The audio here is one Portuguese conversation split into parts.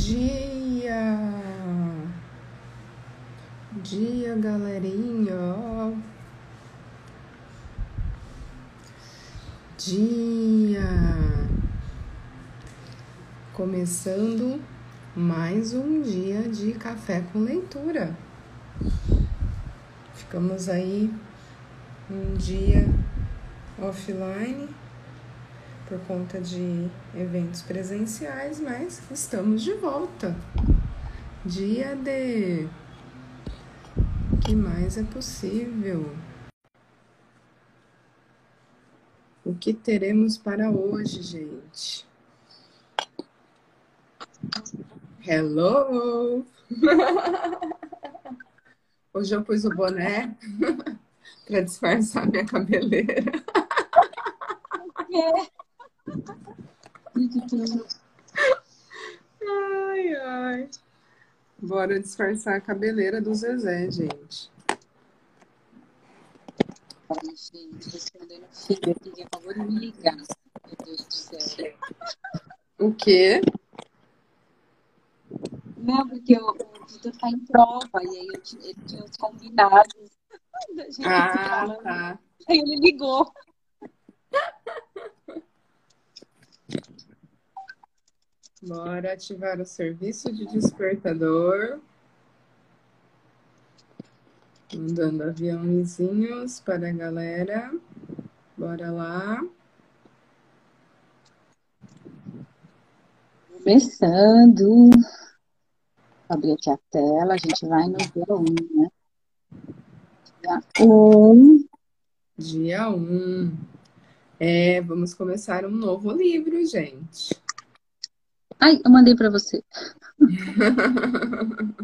dia! Dia, galerinha! Dia! Começando mais um dia de café com leitura. Ficamos aí um dia offline por conta de eventos presenciais, mas estamos de volta. Dia de. O que mais é possível? O que teremos para hoje, gente? Hello! Hoje eu pus o boné para disfarçar minha cabeleira. Ai, ai. Bora disfarçar a cabeleira do Zezé, gente. Ai, gente, respondendo o filho aqui que acabou de me ligar. Meu Deus do céu. O quê? Não, porque o, o Vitor tá em prova e aí eu, ele tinha os combinados da gente Ah, falando. tá. Aí ele ligou. Bora ativar o serviço de despertador. Mandando aviãozinhos para a galera. Bora lá. Começando. Abrir aqui a tela, a gente vai no dia 1, né? Dia 1. Dia 1. É, vamos começar um novo livro, gente. Ai, eu mandei pra você.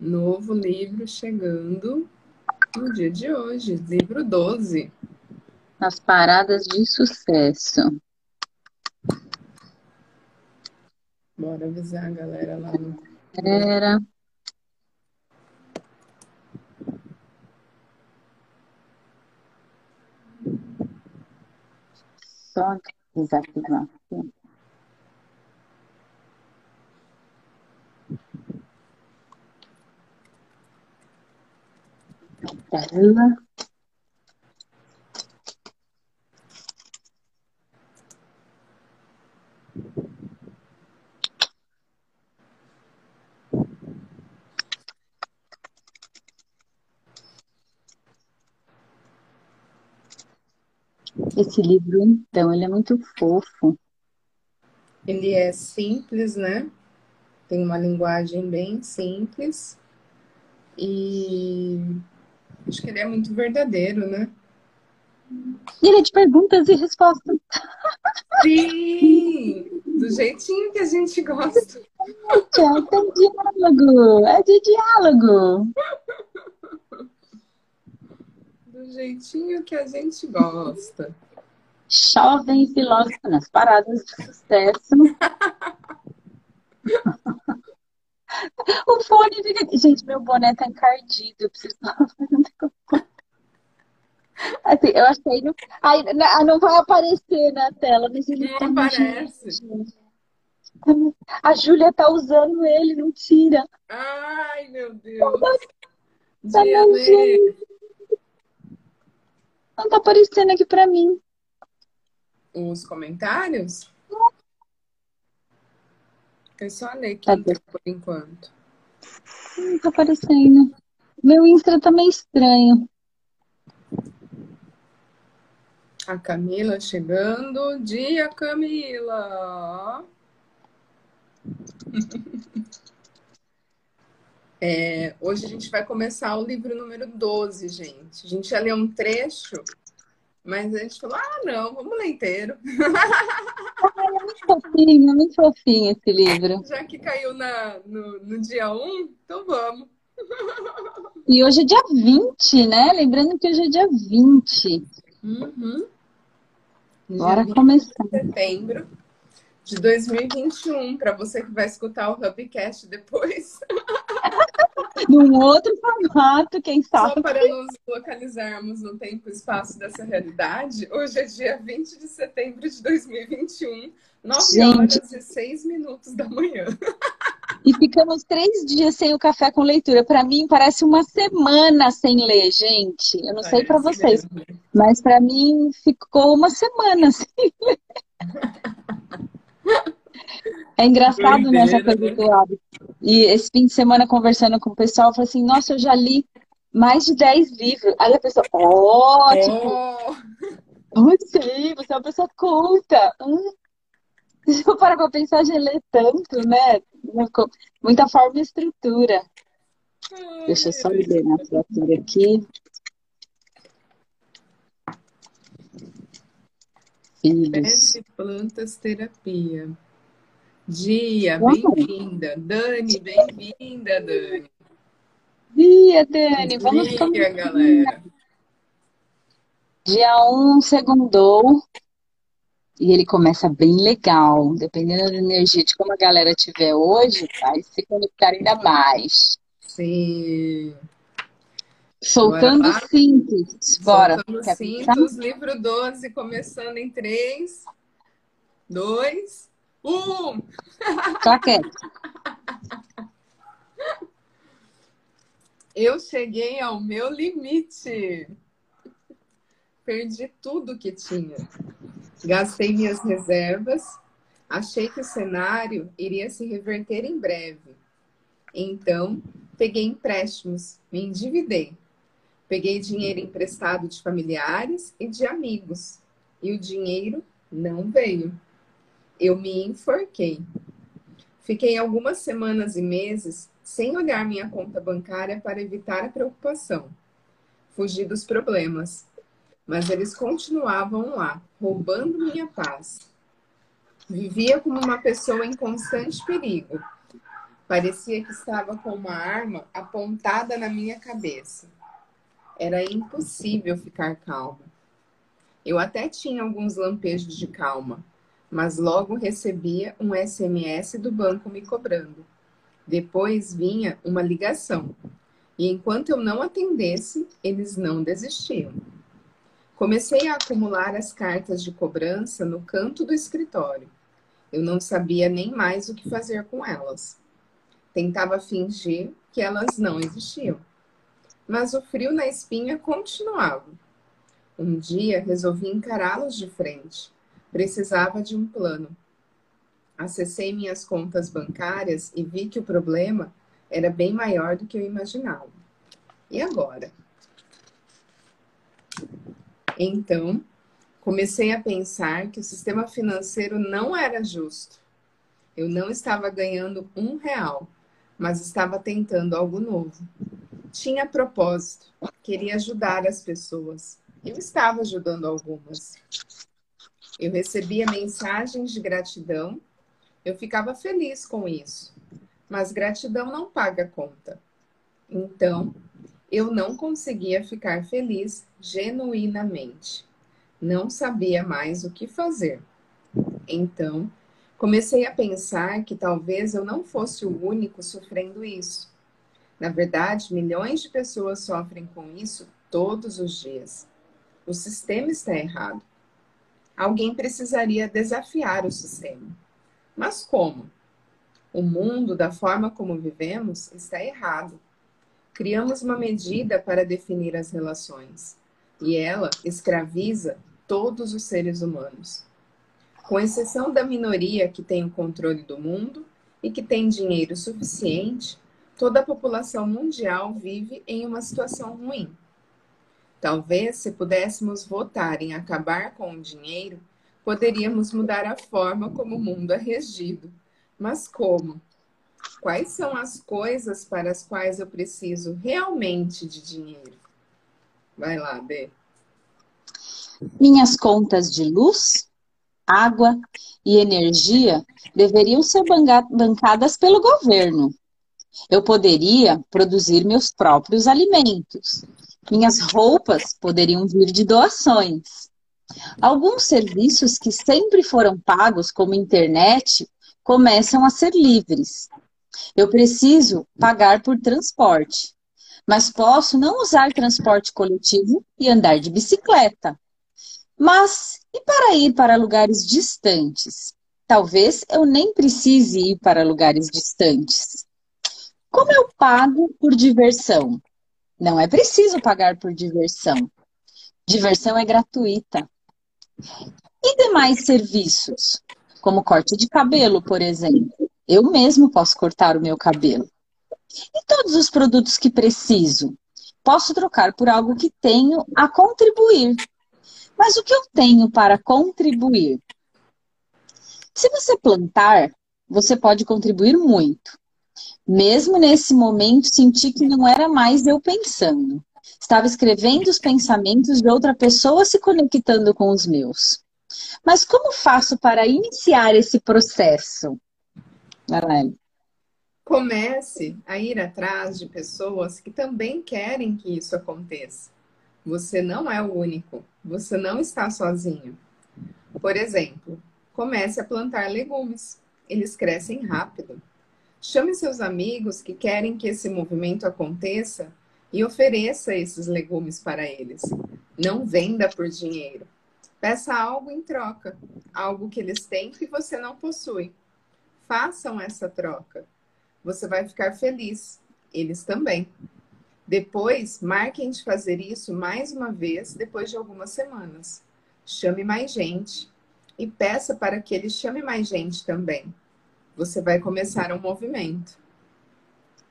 Novo livro chegando no dia de hoje, livro 12. As paradas de sucesso. Bora avisar a galera lá no. Era. Só desativar aqui. Tela. Esse livro, então, ele é muito fofo. Ele é simples, né? Tem uma linguagem bem simples. E acho que ele é muito verdadeiro, né? E ele é de perguntas e respostas. Sim! Do jeitinho que a gente gosta. É diálogo. É de diálogo. Do jeitinho que a gente gosta. Jovem filósofo nas paradas de sucesso. O fone fica. Gente, meu boné tá encardido. Eu preciso Assim, eu achei. Não... Ai, não não vai aparecer na tela, mas ele Não tá aparece. A Júlia tá usando ele, não tira. Ai, meu Deus! Tá nojento. Não tá aparecendo aqui pra mim. Os comentários? Eu só ler Tá aqui por enquanto. Não tá aparecendo. Meu Insta tá meio estranho. A Camila chegando. Dia, Camila! É, hoje a gente vai começar o livro número 12, gente. A gente já leu um trecho, mas a gente falou: ah, não, vamos ler inteiro. Muito fofinho, muito fofinho esse livro. Já que caiu na, no, no dia 1, então vamos. E hoje é dia 20, né? Lembrando que hoje é dia 20. Uhum. Bora Dia começar. de setembro de 2021, para você que vai escutar o Hubcast depois. num outro formato, quem sabe. Só para nos localizarmos no tempo e espaço dessa realidade, hoje é dia 20 de setembro de 2021, 9 Gente. horas e 6 minutos da manhã. E ficamos três dias sem o café com leitura. Para mim, parece uma semana sem ler, gente. Eu não parece sei para vocês, mesmo. mas para mim ficou uma semana sem ler. É engraçado nessa coisa né? do hábito. E esse fim de semana, conversando com o pessoal, eu falei assim: Nossa, eu já li mais de 10 livros. Aí a pessoa, ótimo! Oh. Você, você é uma pessoa culta. Hum. Se eu parar pra pensar, já lê tanto, né? Muita forma e estrutura. Ai, Deixa eu só liberar a criatura aqui. Filhos. plantas terapia. Dia, bem-vinda. Dani, bem-vinda, Dani. Dia, Dani. Vamos Dia, galera. Dia 1, um, segundou. E ele começa bem legal. Dependendo da energia de como a galera tiver hoje, vai se conectar ainda mais. Sim. Soltando cintos. Bora. Soltando cintos, livro 12, começando em 3, 2, um! Tá quieto. Eu cheguei ao meu limite. Perdi tudo que tinha. Gastei minhas reservas. Achei que o cenário iria se reverter em breve. Então, peguei empréstimos, me endividei. Peguei dinheiro emprestado de familiares e de amigos. E o dinheiro não veio eu me enforquei. Fiquei algumas semanas e meses sem olhar minha conta bancária para evitar a preocupação. Fugi dos problemas, mas eles continuavam lá, roubando minha paz. Vivia como uma pessoa em constante perigo. Parecia que estava com uma arma apontada na minha cabeça. Era impossível ficar calma. Eu até tinha alguns lampejos de calma, mas logo recebia um SMS do banco me cobrando. Depois vinha uma ligação, e enquanto eu não atendesse, eles não desistiam. Comecei a acumular as cartas de cobrança no canto do escritório. Eu não sabia nem mais o que fazer com elas. Tentava fingir que elas não existiam. Mas o frio na espinha continuava. Um dia resolvi encará-los de frente Precisava de um plano. Acessei minhas contas bancárias e vi que o problema era bem maior do que eu imaginava. E agora? Então, comecei a pensar que o sistema financeiro não era justo. Eu não estava ganhando um real, mas estava tentando algo novo. Tinha propósito, queria ajudar as pessoas. Eu estava ajudando algumas. Eu recebia mensagens de gratidão, eu ficava feliz com isso, mas gratidão não paga conta. Então, eu não conseguia ficar feliz genuinamente. Não sabia mais o que fazer. Então, comecei a pensar que talvez eu não fosse o único sofrendo isso. Na verdade, milhões de pessoas sofrem com isso todos os dias. O sistema está errado alguém precisaria desafiar o sistema. Mas como? O mundo, da forma como vivemos, está errado. Criamos uma medida para definir as relações e ela escraviza todos os seres humanos. Com exceção da minoria que tem o controle do mundo e que tem dinheiro suficiente, toda a população mundial vive em uma situação ruim. Talvez, se pudéssemos votar em acabar com o dinheiro, poderíamos mudar a forma como o mundo é regido. Mas como? Quais são as coisas para as quais eu preciso realmente de dinheiro? Vai lá, Dê. Minhas contas de luz, água e energia deveriam ser bancadas pelo governo. Eu poderia produzir meus próprios alimentos minhas roupas poderiam vir de doações. Alguns serviços que sempre foram pagos, como internet, começam a ser livres. Eu preciso pagar por transporte, mas posso não usar transporte coletivo e andar de bicicleta. Mas e para ir para lugares distantes? Talvez eu nem precise ir para lugares distantes. Como eu pago por diversão? Não é preciso pagar por diversão. Diversão é gratuita. E demais serviços, como corte de cabelo, por exemplo. Eu mesmo posso cortar o meu cabelo. E todos os produtos que preciso, posso trocar por algo que tenho a contribuir. Mas o que eu tenho para contribuir? Se você plantar, você pode contribuir muito. Mesmo nesse momento, senti que não era mais eu pensando. Estava escrevendo os pensamentos de outra pessoa se conectando com os meus. Mas como faço para iniciar esse processo? Marlene. Comece a ir atrás de pessoas que também querem que isso aconteça. Você não é o único, você não está sozinho. Por exemplo, comece a plantar legumes. Eles crescem rápido. Chame seus amigos que querem que esse movimento aconteça e ofereça esses legumes para eles. Não venda por dinheiro. Peça algo em troca, algo que eles têm que você não possui. Façam essa troca. Você vai ficar feliz, eles também. Depois, marquem de fazer isso mais uma vez depois de algumas semanas. Chame mais gente e peça para que ele chame mais gente também. Você vai começar um movimento.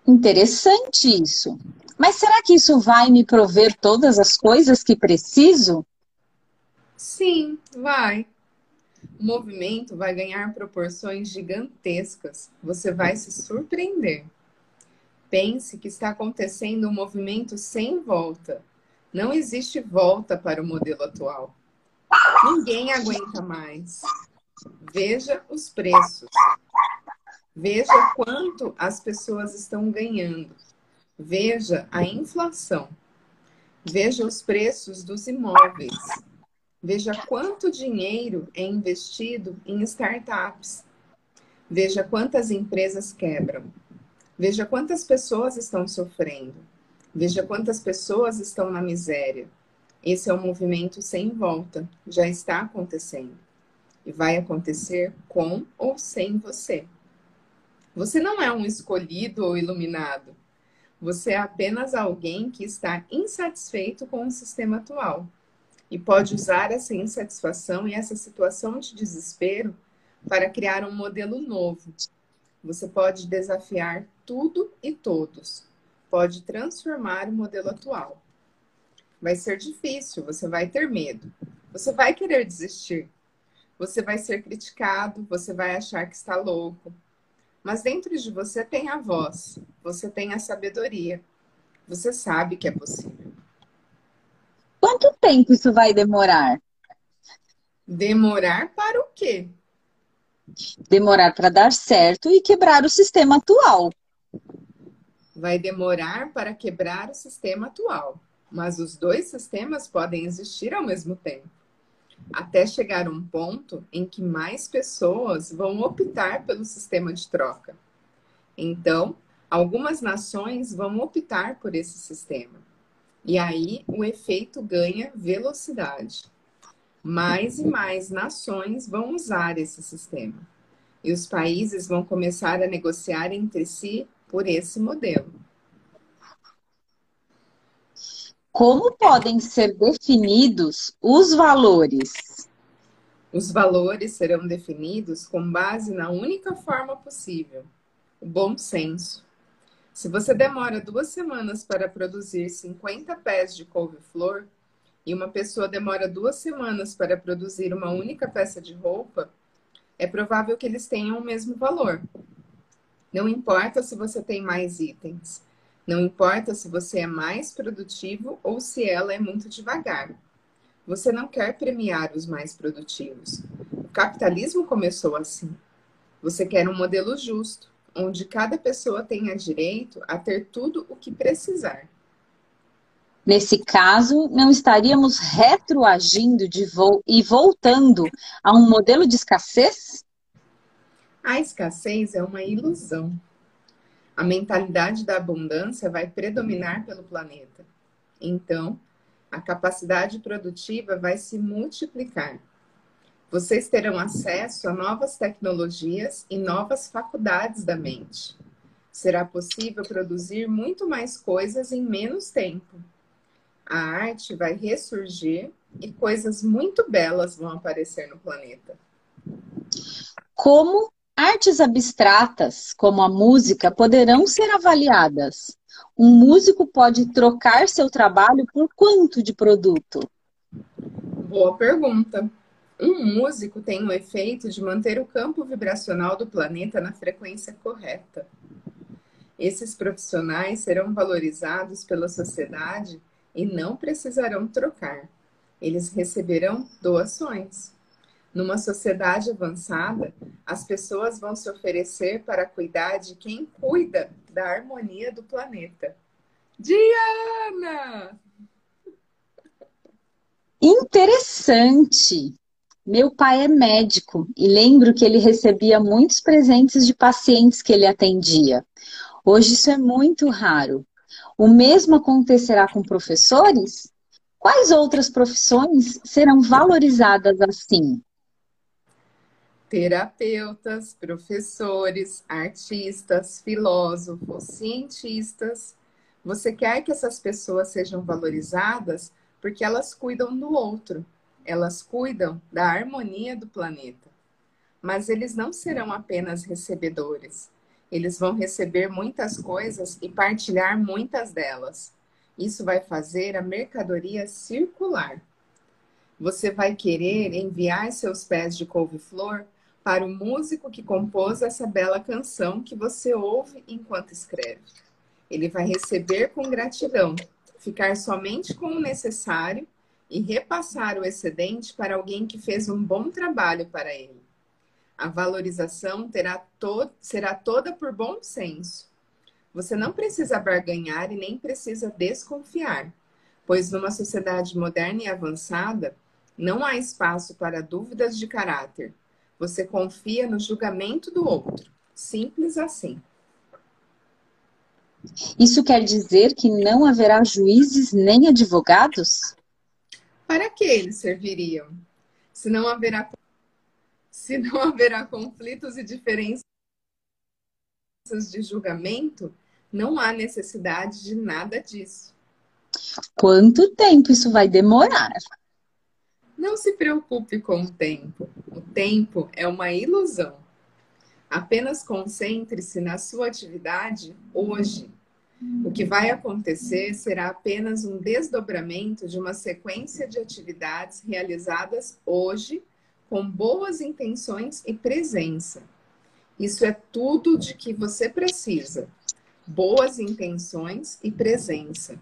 Interessante isso. Mas será que isso vai me prover todas as coisas que preciso? Sim, vai. O movimento vai ganhar proporções gigantescas. Você vai se surpreender. Pense que está acontecendo um movimento sem volta. Não existe volta para o modelo atual. Ninguém aguenta mais. Veja os preços. Veja quanto as pessoas estão ganhando. Veja a inflação. Veja os preços dos imóveis. Veja quanto dinheiro é investido em startups. Veja quantas empresas quebram. Veja quantas pessoas estão sofrendo. Veja quantas pessoas estão na miséria. Esse é um movimento sem volta. Já está acontecendo. E vai acontecer com ou sem você. Você não é um escolhido ou iluminado. Você é apenas alguém que está insatisfeito com o sistema atual e pode usar essa insatisfação e essa situação de desespero para criar um modelo novo. Você pode desafiar tudo e todos. Pode transformar o modelo atual. Vai ser difícil, você vai ter medo. Você vai querer desistir. Você vai ser criticado, você vai achar que está louco. Mas dentro de você tem a voz, você tem a sabedoria. Você sabe que é possível. Quanto tempo isso vai demorar? Demorar para o quê? Demorar para dar certo e quebrar o sistema atual vai demorar para quebrar o sistema atual, mas os dois sistemas podem existir ao mesmo tempo, até chegar um ponto em que mais pessoas vão optar pelo sistema de troca. Então, algumas nações vão optar por esse sistema. E aí o efeito ganha velocidade. Mais e mais nações vão usar esse sistema. E os países vão começar a negociar entre si por esse modelo. Como podem ser definidos os valores? Os valores serão definidos com base na única forma possível, o bom senso. Se você demora duas semanas para produzir 50 pés de couve-flor e uma pessoa demora duas semanas para produzir uma única peça de roupa, é provável que eles tenham o mesmo valor, não importa se você tem mais itens. Não importa se você é mais produtivo ou se ela é muito devagar. Você não quer premiar os mais produtivos. O capitalismo começou assim. Você quer um modelo justo, onde cada pessoa tenha direito a ter tudo o que precisar. Nesse caso, não estaríamos retroagindo de vo e voltando a um modelo de escassez? A escassez é uma ilusão. A mentalidade da abundância vai predominar pelo planeta. Então, a capacidade produtiva vai se multiplicar. Vocês terão acesso a novas tecnologias e novas faculdades da mente. Será possível produzir muito mais coisas em menos tempo. A arte vai ressurgir e coisas muito belas vão aparecer no planeta. Como artes abstratas, como a música, poderão ser avaliadas? Um músico pode trocar seu trabalho por quanto de produto? Boa pergunta. Um músico tem o efeito de manter o campo vibracional do planeta na frequência correta. Esses profissionais serão valorizados pela sociedade e não precisarão trocar. Eles receberão doações. Numa sociedade avançada, as pessoas vão se oferecer para cuidar de quem cuida da harmonia do planeta. Diana! Interessante! Meu pai é médico e lembro que ele recebia muitos presentes de pacientes que ele atendia. Hoje isso é muito raro. O mesmo acontecerá com professores? Quais outras profissões serão valorizadas assim? Terapeutas, professores, artistas, filósofos, cientistas. Você quer que essas pessoas sejam valorizadas porque elas cuidam do outro, elas cuidam da harmonia do planeta. Mas eles não serão apenas recebedores. Eles vão receber muitas coisas e partilhar muitas delas. Isso vai fazer a mercadoria circular. Você vai querer enviar seus pés de couve-flor para o músico que compôs essa bela canção que você ouve enquanto escreve. Ele vai receber com gratidão, ficar somente com o necessário e repassar o excedente para alguém que fez um bom trabalho para ele. A valorização to será toda por bom senso. Você não precisa barganhar e nem precisa desconfiar, pois numa sociedade moderna e avançada, não há espaço para dúvidas de caráter você confia no julgamento do outro. Simples assim. Isso quer dizer que não haverá juízes nem advogados? Para que eles serviriam? Se não haverá, se não haverá conflitos e diferenças de julgamento, não há necessidade de nada disso. Quanto tempo isso vai demorar? Não se preocupe com o tempo. O tempo é uma ilusão. Apenas concentre-se na sua atividade hoje. O que vai acontecer será apenas um desdobramento de uma sequência de atividades realizadas hoje com boas intenções e presença. Isso é tudo de que você precisa. Boas intenções e presença.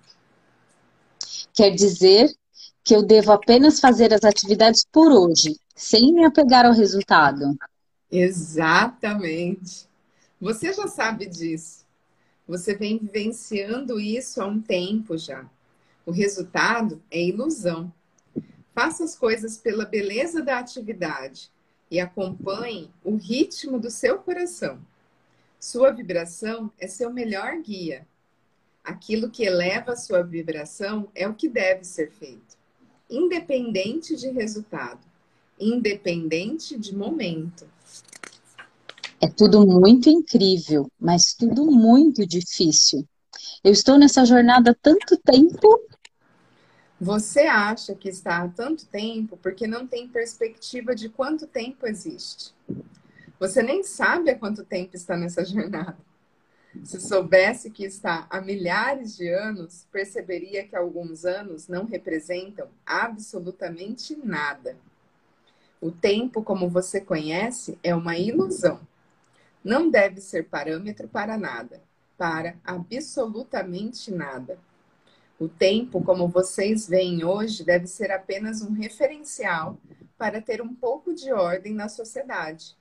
Quer dizer que eu devo apenas fazer as atividades por hoje, sem me apegar ao resultado. Exatamente. Você já sabe disso. Você vem vivenciando isso há um tempo já. O resultado é ilusão. Faça as coisas pela beleza da atividade e acompanhe o ritmo do seu coração. Sua vibração é seu melhor guia. Aquilo que eleva a sua vibração é o que deve ser feito independente de resultado, independente de momento. É tudo muito incrível, mas tudo muito difícil. Eu estou nessa jornada há tanto tempo. Você acha que está há tanto tempo porque não tem perspectiva de quanto tempo existe. Você nem sabe há quanto tempo está nessa jornada. Se soubesse que está há milhares de anos, perceberia que alguns anos não representam absolutamente nada. O tempo, como você conhece, é uma ilusão. Não deve ser parâmetro para nada, para absolutamente nada. O tempo, como vocês veem hoje, deve ser apenas um referencial para ter um pouco de ordem na sociedade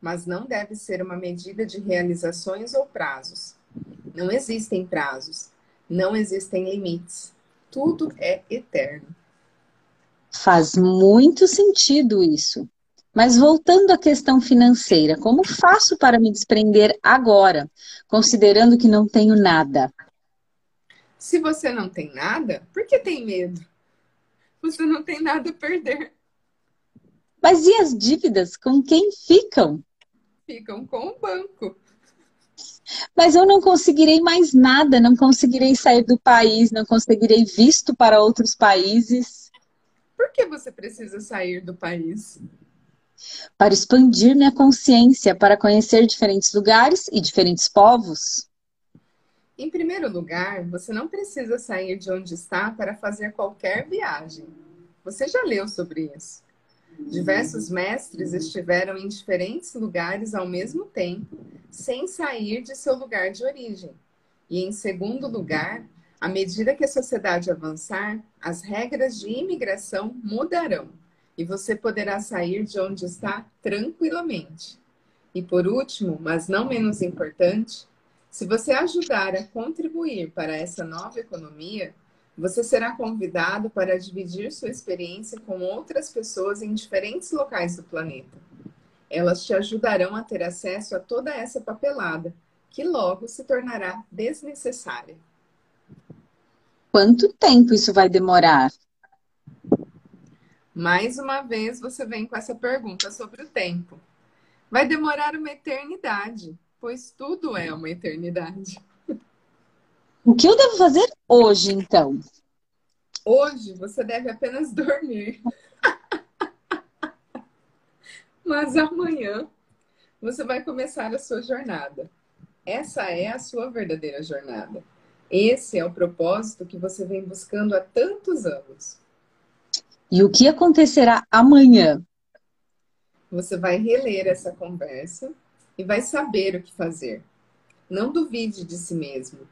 mas não deve ser uma medida de realizações ou prazos. Não existem prazos, não existem limites. Tudo é eterno. Faz muito sentido isso. Mas voltando à questão financeira, como faço para me desprender agora, considerando que não tenho nada? Se você não tem nada, por que tem medo? Você não tem nada a perder. Mas e as dívidas? Com quem ficam? Ficam com o banco. Mas eu não conseguirei mais nada, não conseguirei sair do país, não conseguirei visto para outros países. Por que você precisa sair do país? Para expandir minha consciência, para conhecer diferentes lugares e diferentes povos. Em primeiro lugar, você não precisa sair de onde está para fazer qualquer viagem. Você já leu sobre isso. Diversos mestres estiveram em diferentes lugares ao mesmo tempo, sem sair de seu lugar de origem. E, em segundo lugar, à medida que a sociedade avançar, as regras de imigração mudarão e você poderá sair de onde está tranquilamente. E por último, mas não menos importante, se você ajudar a contribuir para essa nova economia, você será convidado para dividir sua experiência com outras pessoas em diferentes locais do planeta. Elas te ajudarão a ter acesso a toda essa papelada, que logo se tornará desnecessária. Quanto tempo isso vai demorar? Mais uma vez você vem com essa pergunta sobre o tempo. Vai demorar uma eternidade pois tudo é uma eternidade. O que eu devo fazer hoje, então? Hoje você deve apenas dormir. Mas amanhã você vai começar a sua jornada. Essa é a sua verdadeira jornada. Esse é o propósito que você vem buscando há tantos anos. E o que acontecerá amanhã? Você vai reler essa conversa e vai saber o que fazer. Não duvide de si mesmo.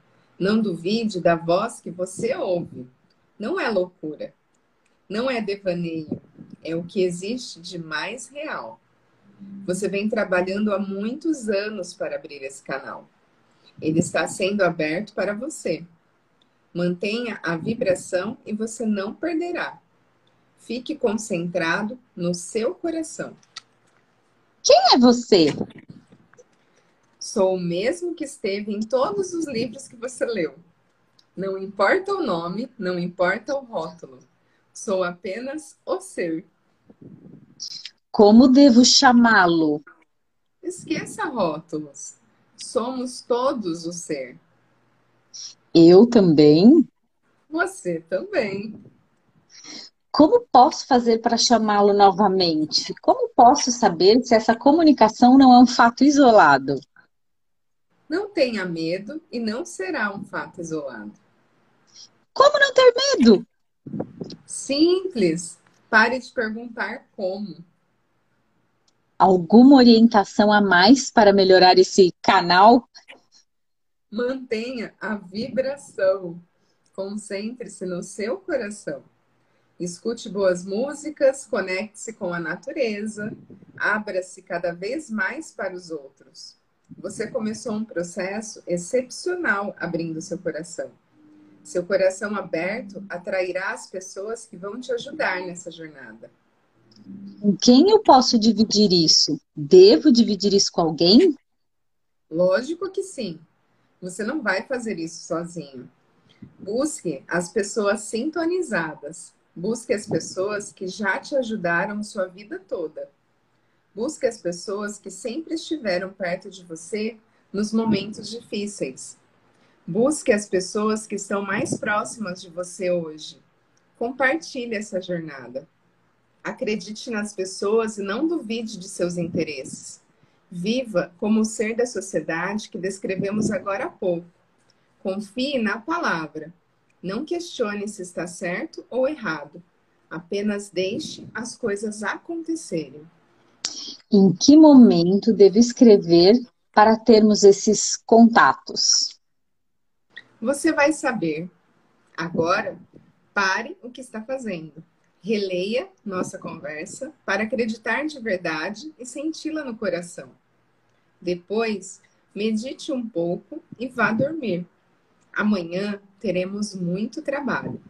Não duvide da voz que você ouve. Não é loucura. Não é devaneio. É o que existe de mais real. Você vem trabalhando há muitos anos para abrir esse canal. Ele está sendo aberto para você. Mantenha a vibração e você não perderá. Fique concentrado no seu coração. Quem é você? Sou o mesmo que esteve em todos os livros que você leu. Não importa o nome, não importa o rótulo. Sou apenas o ser. Como devo chamá-lo? Esqueça rótulos. Somos todos o ser. Eu também? Você também. Como posso fazer para chamá-lo novamente? Como posso saber se essa comunicação não é um fato isolado? Não tenha medo e não será um fato isolado. Como não ter medo? Simples. Pare de perguntar como. Alguma orientação a mais para melhorar esse canal? Mantenha a vibração. Concentre-se no seu coração. Escute boas músicas, conecte-se com a natureza, abra-se cada vez mais para os outros. Você começou um processo excepcional abrindo seu coração. Seu coração aberto atrairá as pessoas que vão te ajudar nessa jornada. Com quem eu posso dividir isso? Devo dividir isso com alguém? Lógico que sim. Você não vai fazer isso sozinho. Busque as pessoas sintonizadas. Busque as pessoas que já te ajudaram sua vida toda. Busque as pessoas que sempre estiveram perto de você nos momentos difíceis. Busque as pessoas que estão mais próximas de você hoje. Compartilhe essa jornada. Acredite nas pessoas e não duvide de seus interesses. Viva como o ser da sociedade que descrevemos agora há pouco. Confie na palavra. Não questione se está certo ou errado. Apenas deixe as coisas acontecerem. Em que momento devo escrever para termos esses contatos? Você vai saber. Agora, pare o que está fazendo. Releia nossa conversa para acreditar de verdade e senti-la no coração. Depois, medite um pouco e vá dormir. Amanhã teremos muito trabalho.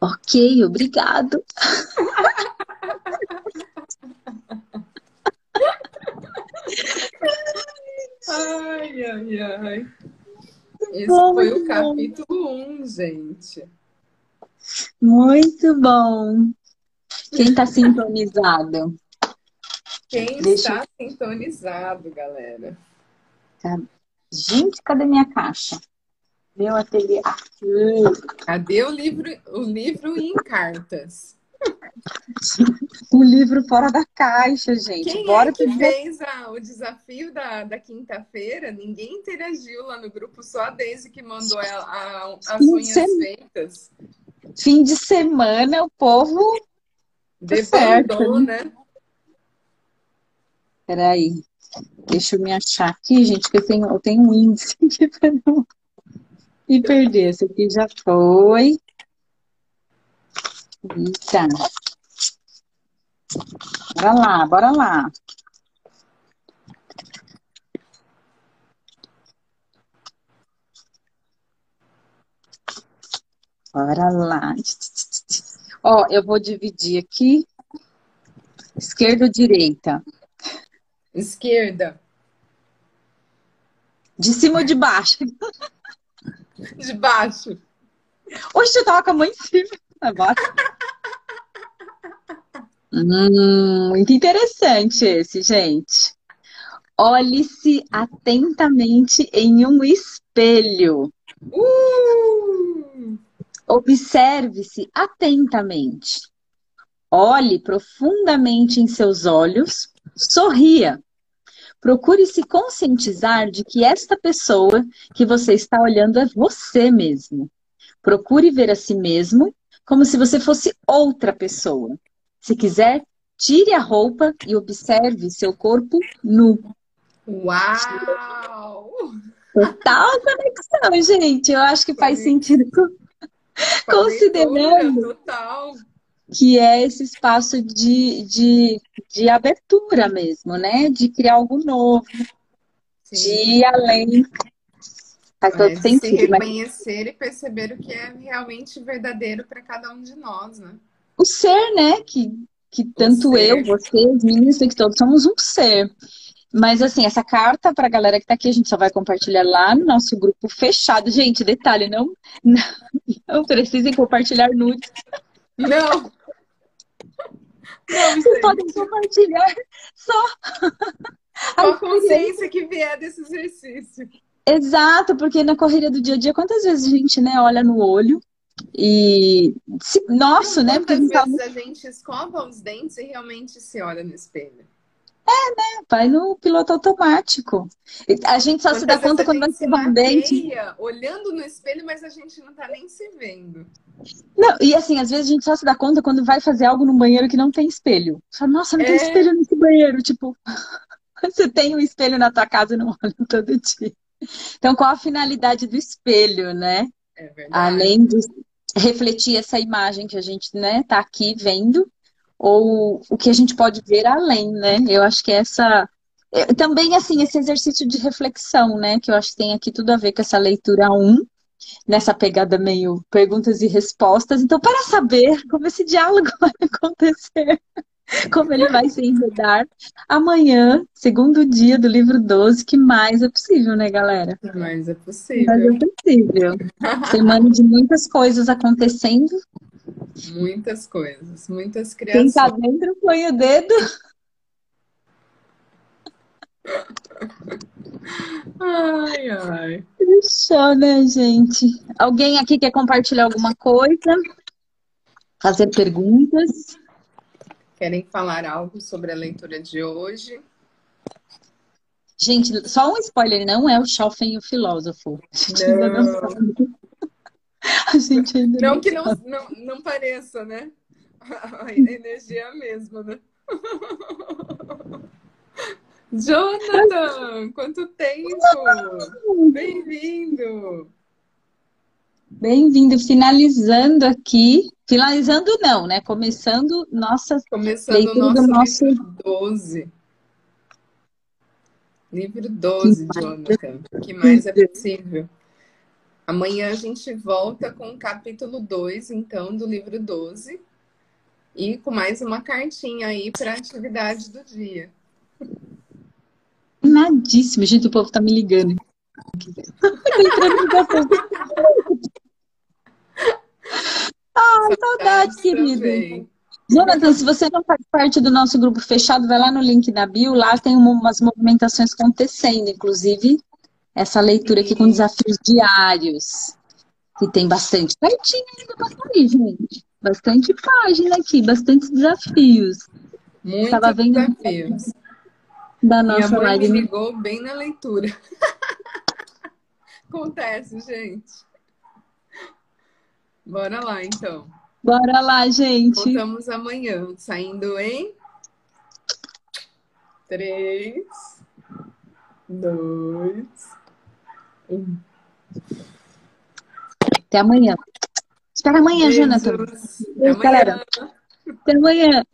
Ok, obrigado. ai, ai, ai. Esse bom, foi o capítulo 1, um, gente. Muito bom. Quem está sintonizado? Quem Deixa... está sintonizado, galera? Tá. Gente, cadê minha caixa? Meu ateliê. Cadê o livro, o livro em cartas? O livro fora da caixa, gente. Quem Bora é que fez a, o desafio da, da quinta-feira? Ninguém interagiu lá no grupo, só a Daisy que mandou a, a, as Fim unhas feitas. Fim de semana, o povo. Tá Debandou, né? Peraí. Deixa eu me achar aqui, gente, que eu tenho, eu tenho um índice aqui para não me perder. Esse aqui já foi. Eita. Bora lá, bora lá. Bora lá. Ó, eu vou dividir aqui. Esquerda ou direita? Esquerda. De cima ou de baixo? De baixo. Oxe, eu tava com a mão em cima. Hum, muito interessante esse, gente. Olhe-se atentamente em um espelho. Uh! Observe-se atentamente. Olhe profundamente em seus olhos, sorria. Procure se conscientizar de que esta pessoa que você está olhando é você mesmo. Procure ver a si mesmo como se você fosse outra pessoa. Se quiser, tire a roupa e observe seu corpo nu. Uau! Total conexão, gente. Eu acho que faz sentido. Considerando que é esse espaço de, de, de abertura mesmo, né? De criar algo novo, Sim. de ir além Faz todo é, sentido. Se reconhecer mas... e perceber o que é realmente verdadeiro para cada um de nós, né? O ser, né? Que, que tanto eu, você, os meninos, que todos somos um ser. Mas assim, essa carta para a galera que está aqui, a gente só vai compartilhar lá no nosso grupo fechado. Gente, detalhe, não, não, não precisem compartilhar nudes. Não! Não, Vocês podem compartilhar só. a consciência que vier desse exercício. Exato, porque na correria do dia a dia, quantas vezes a gente né, olha no olho e. Se, nossa, né? Quantas vezes fala... a gente escova os dentes e realmente se olha no espelho? É, né? Vai no piloto automático. A gente só Quantas se dá conta quando vai escovar um dente. Olhando no espelho, mas a gente não tá nem se vendo. Não, e assim, às vezes a gente só se dá conta quando vai fazer algo no banheiro que não tem espelho. Fala, nossa, não é... tem espelho nesse banheiro. Tipo, você tem um espelho na tua casa e não olha todo dia. Então, qual a finalidade do espelho, né? É Além de refletir essa imagem que a gente né, tá aqui vendo, ou o que a gente pode ver além, né? Eu acho que essa. É, também, assim, esse exercício de reflexão, né? Que eu acho que tem aqui tudo a ver com essa leitura 1, nessa pegada meio perguntas e respostas. Então, para saber como esse diálogo vai acontecer, como ele vai se enredar. Amanhã, segundo dia do livro 12, que mais é possível, né, galera? Mais é possível. Mais é possível. Semana de muitas coisas acontecendo. Muitas coisas, muitas criações. Quem tá dentro põe o dedo. Ai, ai. Show, né, gente? Alguém aqui quer compartilhar alguma coisa? Fazer perguntas? Querem falar algo sobre a leitura de hoje? Gente, só um spoiler, não é o Schoffen o filósofo. A não. não a gente ainda não, não que não, não, não pareça, né? A energia é a mesma, né? Jonathan, quanto tempo! Bem-vindo! Bem-vindo, finalizando aqui. Finalizando não, né? Começando nossa Começando leitura nosso do nosso livro 12. Livro 12, que Jonathan. O que mais é possível? Amanhã a gente volta com o capítulo 2, então, do livro 12. E com mais uma cartinha aí para a atividade do dia. Nadíssimo, gente, o povo tá me ligando. Ai, saudade, querido. Jonathan, se você não faz parte do nosso grupo fechado, vai lá no link da bio, lá tem umas movimentações acontecendo, inclusive essa leitura aqui com desafios diários, que tem bastante pertinho ainda pra sair, gente. Bastante página aqui, bastante desafios. Muito Tava vendo desafios. Da nossa Minha mãe live. me ligou bem na leitura. Acontece, gente. Bora lá, então. Bora lá, gente. Voltamos amanhã, saindo em três, dois, um. Até amanhã. Espera amanhã, Beijos. Jonathan. Até galera. amanhã. Até amanhã.